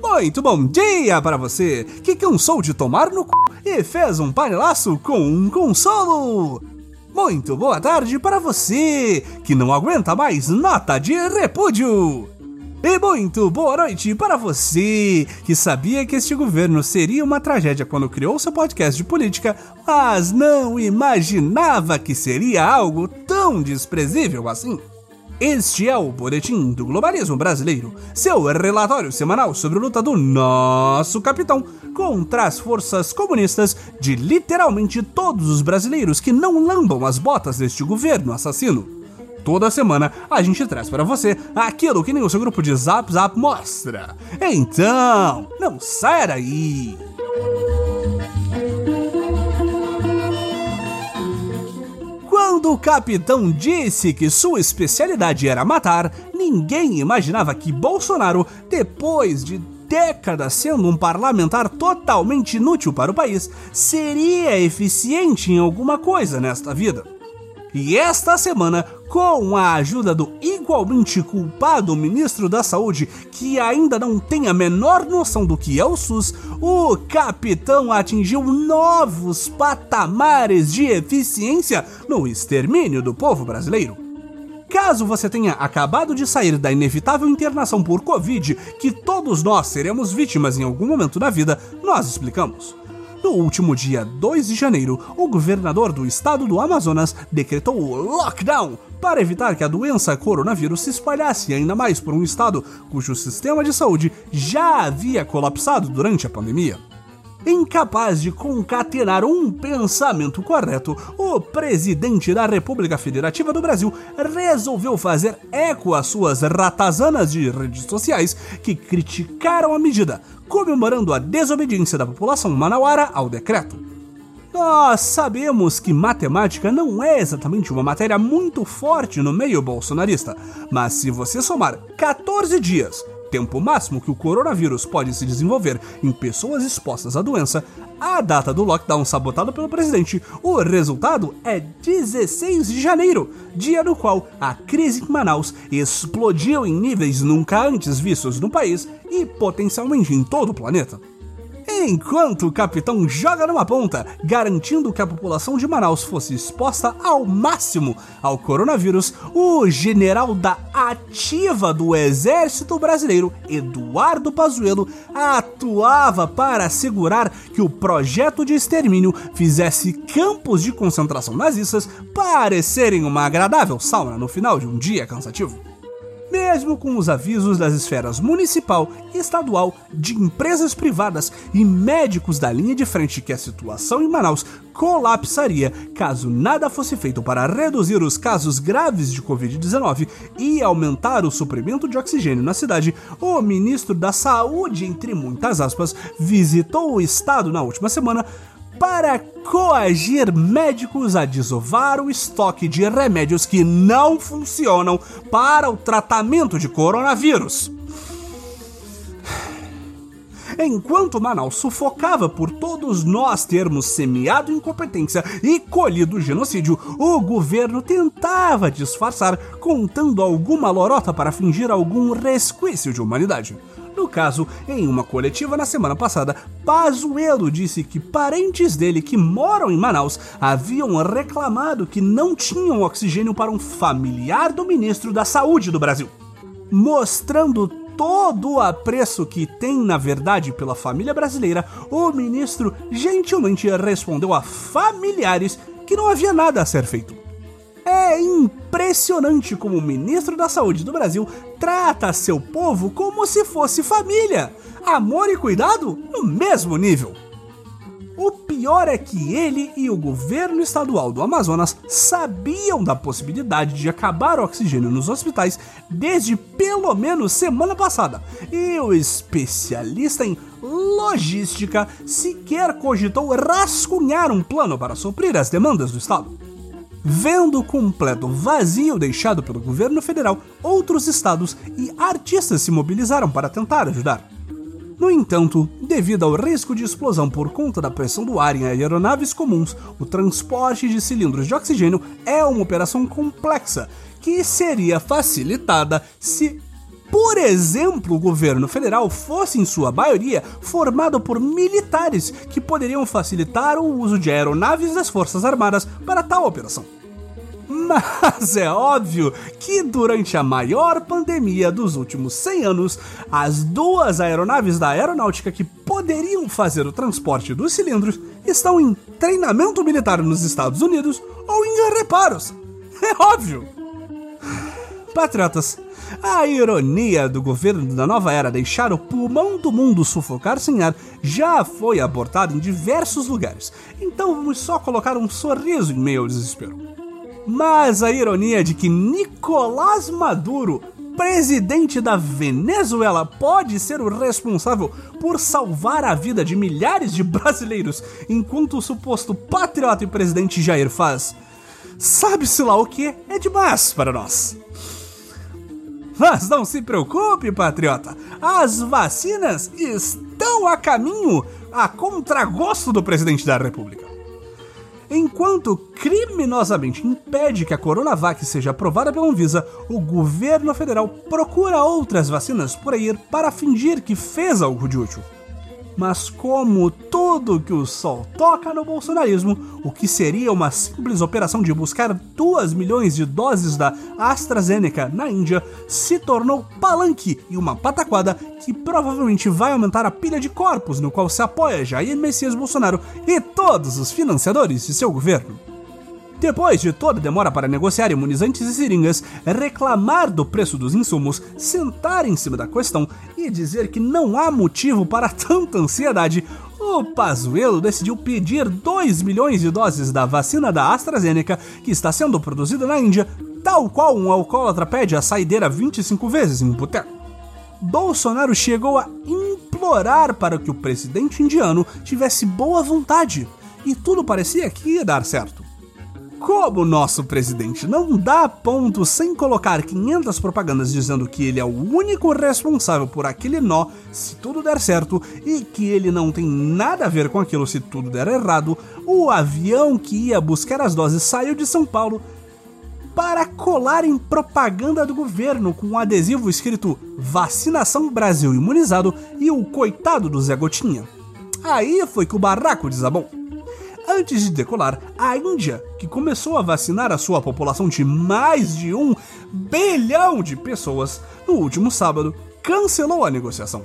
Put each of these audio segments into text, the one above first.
Muito bom dia para você que cansou de tomar no c... e fez um panelaço com um consolo. Muito boa tarde para você que não aguenta mais nota de repúdio. E muito boa noite para você que sabia que este governo seria uma tragédia quando criou seu podcast de política, mas não imaginava que seria algo tão desprezível assim. Este é o Boletim do Globalismo Brasileiro, seu relatório semanal sobre a luta do nosso capitão contra as forças comunistas de literalmente todos os brasileiros que não lambam as botas deste governo assassino. Toda semana a gente traz para você aquilo que nem o seu grupo de Zap Zap mostra. Então, não saia daí! Capitão disse que sua especialidade era matar, ninguém imaginava que Bolsonaro, depois de décadas sendo um parlamentar totalmente inútil para o país, seria eficiente em alguma coisa nesta vida. E esta semana, com a ajuda do igualmente culpado ministro da Saúde, que ainda não tem a menor noção do que é o SUS, o capitão atingiu novos patamares de eficiência no extermínio do povo brasileiro. Caso você tenha acabado de sair da inevitável internação por Covid, que todos nós seremos vítimas em algum momento da vida, nós explicamos. No último dia 2 de janeiro, o governador do estado do Amazonas decretou o lockdown para evitar que a doença coronavírus se espalhasse ainda mais por um estado cujo sistema de saúde já havia colapsado durante a pandemia. Incapaz de concatenar um pensamento correto, o presidente da República Federativa do Brasil resolveu fazer eco às suas ratazanas de redes sociais que criticaram a medida, comemorando a desobediência da população manauara ao decreto. Nós sabemos que matemática não é exatamente uma matéria muito forte no meio bolsonarista, mas se você somar 14 dias tempo máximo que o coronavírus pode se desenvolver em pessoas expostas à doença, a data do lockdown sabotado pelo presidente, o resultado é 16 de janeiro, dia no qual a crise em Manaus explodiu em níveis nunca antes vistos no país e potencialmente em todo o planeta. Enquanto o capitão joga numa ponta, garantindo que a população de Manaus fosse exposta ao máximo ao coronavírus, o general da ativa do Exército Brasileiro, Eduardo Pazuello, atuava para assegurar que o projeto de extermínio fizesse campos de concentração nazistas parecerem uma agradável sauna no final de um dia cansativo mesmo com os avisos das esferas municipal, estadual, de empresas privadas e médicos da linha de frente que a situação em Manaus colapsaria caso nada fosse feito para reduzir os casos graves de Covid-19 e aumentar o suprimento de oxigênio na cidade, o ministro da Saúde, entre muitas aspas, visitou o estado na última semana para coagir médicos a desovar o estoque de remédios que não funcionam para o tratamento de coronavírus. Enquanto Manaus sufocava por todos nós termos semeado incompetência e colhido genocídio, o governo tentava disfarçar contando alguma lorota para fingir algum resquício de humanidade. No caso, em uma coletiva na semana passada, Pazuello disse que parentes dele que moram em Manaus haviam reclamado que não tinham oxigênio para um familiar do ministro da Saúde do Brasil, mostrando todo o apreço que tem, na verdade, pela família brasileira, o ministro gentilmente respondeu a familiares que não havia nada a ser feito. É impressionante como o ministro da Saúde do Brasil trata seu povo como se fosse família. Amor e cuidado no mesmo nível. O pior é que ele e o governo estadual do Amazonas sabiam da possibilidade de acabar o oxigênio nos hospitais desde pelo menos semana passada. E o especialista em logística sequer cogitou rascunhar um plano para suprir as demandas do estado. Vendo o completo vazio deixado pelo governo federal, outros estados e artistas se mobilizaram para tentar ajudar. No entanto, devido ao risco de explosão por conta da pressão do ar em aeronaves comuns, o transporte de cilindros de oxigênio é uma operação complexa que seria facilitada se por exemplo, o governo federal fosse, em sua maioria, formado por militares que poderiam facilitar o uso de aeronaves das Forças Armadas para tal operação. Mas é óbvio que durante a maior pandemia dos últimos 100 anos, as duas aeronaves da aeronáutica que poderiam fazer o transporte dos cilindros estão em treinamento militar nos Estados Unidos ou em reparos. É óbvio! Patriotas, a ironia do governo da nova era deixar o pulmão do mundo sufocar sem ar já foi abortada em diversos lugares, então vamos só colocar um sorriso em meio ao desespero. Mas a ironia de que Nicolás Maduro, presidente da Venezuela, pode ser o responsável por salvar a vida de milhares de brasileiros, enquanto o suposto patriota e presidente Jair faz. Sabe-se lá o que é demais para nós. Mas não se preocupe, patriota, as vacinas estão a caminho a contragosto do presidente da República. Enquanto criminosamente impede que a Coronavac seja aprovada pela Anvisa, o governo federal procura outras vacinas por aí para fingir que fez algo de útil. Mas como tudo que o sol toca no bolsonarismo, o que seria uma simples operação de buscar 2 milhões de doses da AstraZeneca na Índia se tornou palanque e uma pataquada que provavelmente vai aumentar a pilha de corpos no qual se apoia Jair Messias Bolsonaro e todos os financiadores de seu governo. Depois de toda demora para negociar imunizantes e seringas, reclamar do preço dos insumos, sentar em cima da questão e dizer que não há motivo para tanta ansiedade, o Pazuello decidiu pedir 2 milhões de doses da vacina da AstraZeneca que está sendo produzida na Índia, tal qual um alcoólatra pede a saideira 25 vezes em um boteco. Bolsonaro chegou a implorar para que o presidente indiano tivesse boa vontade, e tudo parecia que ia dar certo. Como nosso presidente não dá ponto sem colocar 500 propagandas dizendo que ele é o único responsável por aquele nó se tudo der certo e que ele não tem nada a ver com aquilo se tudo der errado, o avião que ia buscar as doses saiu de São Paulo para colar em propaganda do governo com um adesivo escrito Vacinação Brasil Imunizado e o coitado do Zé Gotinha. Aí foi que o barraco desabou. Antes de decolar, a Índia, que começou a vacinar a sua população de mais de um bilhão de pessoas no último sábado, cancelou a negociação.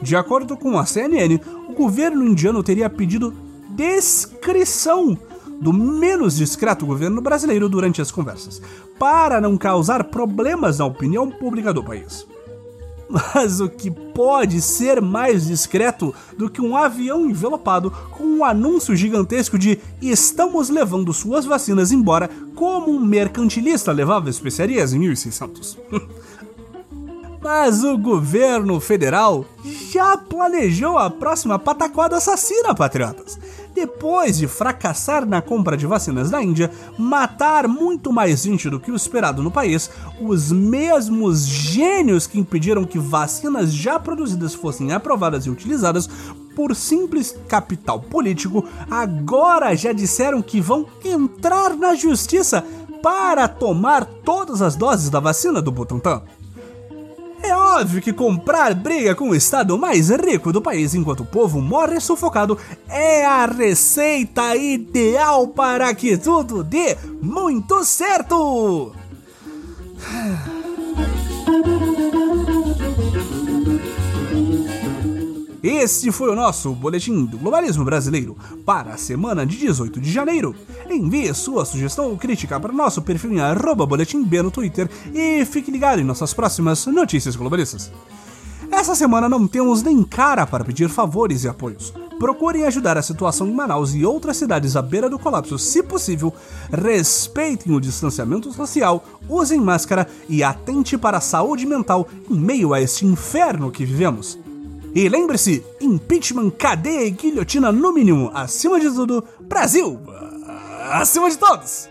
De acordo com a CNN, o governo indiano teria pedido descrição do menos discreto governo brasileiro durante as conversas, para não causar problemas na opinião pública do país. Mas o que pode ser mais discreto do que um avião envelopado com um anúncio gigantesco de estamos levando suas vacinas embora como um mercantilista levava especiarias em 1600? Mas o governo federal já planejou a próxima pataquada assassina, patriotas depois de fracassar na compra de vacinas da Índia, matar muito mais gente do que o esperado no país, os mesmos gênios que impediram que vacinas já produzidas fossem aprovadas e utilizadas por simples capital político, agora já disseram que vão entrar na justiça para tomar todas as doses da vacina do Butantan. É óbvio que comprar briga com o estado mais rico do país enquanto o povo morre sufocado é a receita ideal para que tudo dê muito certo! Este foi o nosso Boletim do Globalismo Brasileiro para a semana de 18 de janeiro. Envie sua sugestão ou crítica para nosso perfil em arroba boletim B no Twitter e fique ligado em nossas próximas notícias globalistas. Essa semana não temos nem cara para pedir favores e apoios. Procurem ajudar a situação em Manaus e outras cidades à beira do colapso, se possível. Respeitem o distanciamento social, usem máscara e atente para a saúde mental em meio a este inferno que vivemos. E lembre-se, impeachment, cadeia e guilhotina no mínimo. Acima de tudo, Brasil! Acima de todos!